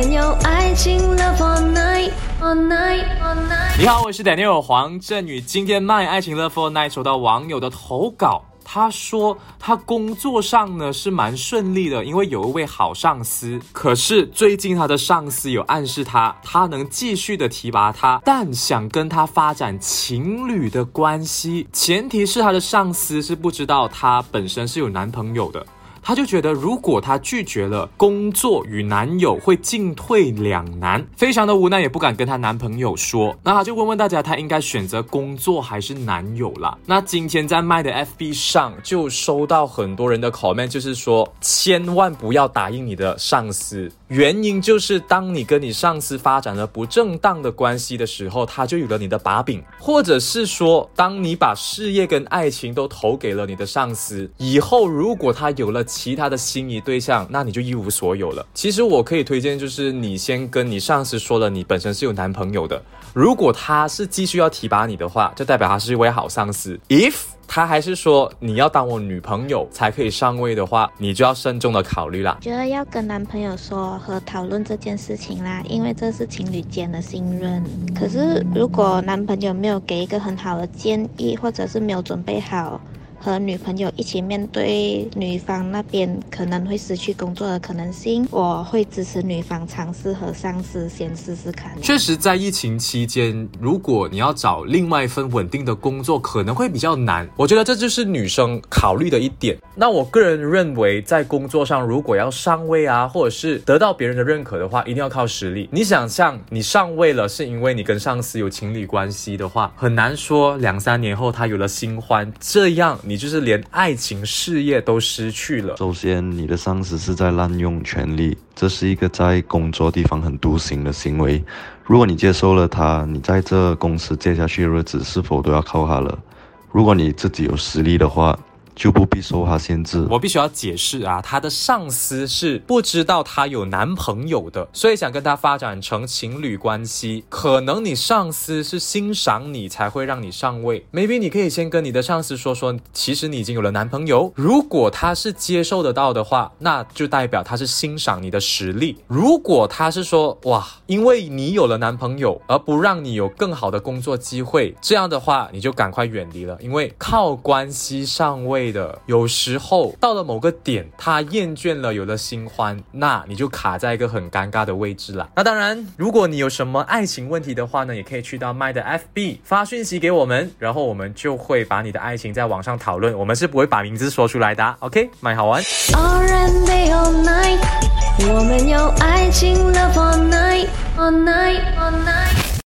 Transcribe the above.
们有爱情 love all night all night all night。你好，我是 Daniel 黄振宇。今天卖爱情 Love for Night 收到网友的投稿，他说他工作上呢是蛮顺利的，因为有一位好上司。可是最近他的上司有暗示他，他能继续的提拔他，但想跟他发展情侣的关系，前提是他的上司是不知道他本身是有男朋友的。她就觉得，如果她拒绝了工作与男友，会进退两难，非常的无奈，也不敢跟她男朋友说。那她就问问大家，她应该选择工作还是男友啦？那今天在麦的 FB 上就收到很多人的 comment，就是说，千万不要答应你的上司。原因就是，当你跟你上司发展了不正当的关系的时候，他就有了你的把柄；或者是说，当你把事业跟爱情都投给了你的上司，以后如果他有了其他的心仪对象，那你就一无所有了。其实我可以推荐，就是你先跟你上司说了，你本身是有男朋友的。如果他是继续要提拔你的话，就代表他是一位好上司。If 他还是说你要当我女朋友才可以上位的话，你就要慎重的考虑啦。觉得要跟男朋友说和讨论这件事情啦，因为这是情侣间的信任。可是如果男朋友没有给一个很好的建议，或者是没有准备好。和女朋友一起面对女方那边可能会失去工作的可能性，我会支持女方尝试和上司先试试看。确实，在疫情期间，如果你要找另外一份稳定的工作，可能会比较难。我觉得这就是女生考虑的一点。那我个人认为，在工作上如果要上位啊，或者是得到别人的认可的话，一定要靠实力。你想象你上位了，是因为你跟上司有情侣关系的话，很难说两三年后他有了新欢，这样。你就是连爱情事业都失去了。首先，你的上司是在滥用权力，这是一个在工作地方很独行的行为。如果你接受了他，你在这公司接下去的日子是否都要靠他了？如果你自己有实力的话。就不必受他限制。我必须要解释啊，他的上司是不知道他有男朋友的，所以想跟他发展成情侣关系。可能你上司是欣赏你才会让你上位。Maybe 你可以先跟你的上司说说，其实你已经有了男朋友。如果他是接受得到的话，那就代表他是欣赏你的实力。如果他是说哇，因为你有了男朋友而不让你有更好的工作机会，这样的话你就赶快远离了，因为靠关系上位。的，有时候到了某个点，他厌倦了，有了新欢，那你就卡在一个很尴尬的位置了。那当然，如果你有什么爱情问题的话呢，也可以去到麦的 FB 发讯息给我们，然后我们就会把你的爱情在网上讨论，我们是不会把名字说出来的。OK，麦好玩。我们有爱情 love all night all night all night。